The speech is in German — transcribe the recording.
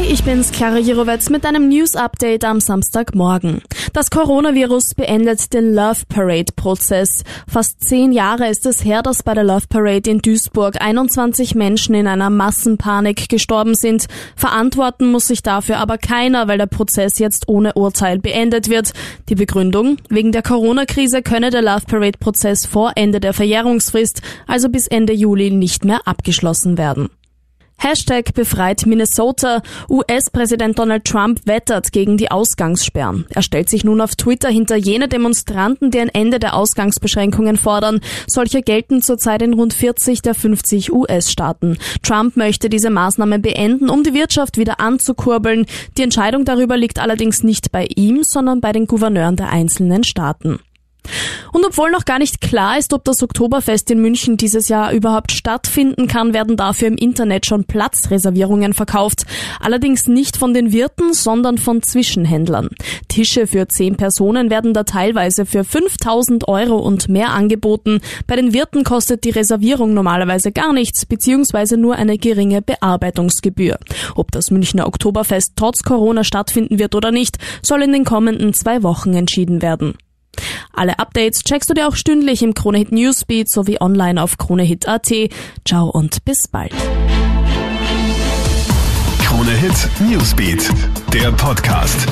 Hi, ich bin's, Clara Jirovetz mit einem News-Update am Samstagmorgen. Das Coronavirus beendet den Love Parade-Prozess. Fast zehn Jahre ist es her, dass bei der Love Parade in Duisburg 21 Menschen in einer Massenpanik gestorben sind. Verantworten muss sich dafür aber keiner, weil der Prozess jetzt ohne Urteil beendet wird. Die Begründung? Wegen der Corona-Krise könne der Love Parade-Prozess vor Ende der Verjährungsfrist, also bis Ende Juli, nicht mehr abgeschlossen werden. Hashtag befreit Minnesota. US-Präsident Donald Trump wettert gegen die Ausgangssperren. Er stellt sich nun auf Twitter hinter jene Demonstranten, die ein Ende der Ausgangsbeschränkungen fordern. Solche gelten zurzeit in rund 40 der 50 US-Staaten. Trump möchte diese Maßnahme beenden, um die Wirtschaft wieder anzukurbeln. Die Entscheidung darüber liegt allerdings nicht bei ihm, sondern bei den Gouverneuren der einzelnen Staaten. Und obwohl noch gar nicht klar ist, ob das Oktoberfest in München dieses Jahr überhaupt stattfinden kann, werden dafür im Internet schon Platzreservierungen verkauft. Allerdings nicht von den Wirten, sondern von Zwischenhändlern. Tische für zehn Personen werden da teilweise für 5000 Euro und mehr angeboten. Bei den Wirten kostet die Reservierung normalerweise gar nichts, beziehungsweise nur eine geringe Bearbeitungsgebühr. Ob das Münchner Oktoberfest trotz Corona stattfinden wird oder nicht, soll in den kommenden zwei Wochen entschieden werden. Alle Updates checkst du dir auch stündlich im Kronehit Newsbeat sowie online auf kronehit.at. Ciao und bis bald. Kronehit Newsbeat, der Podcast.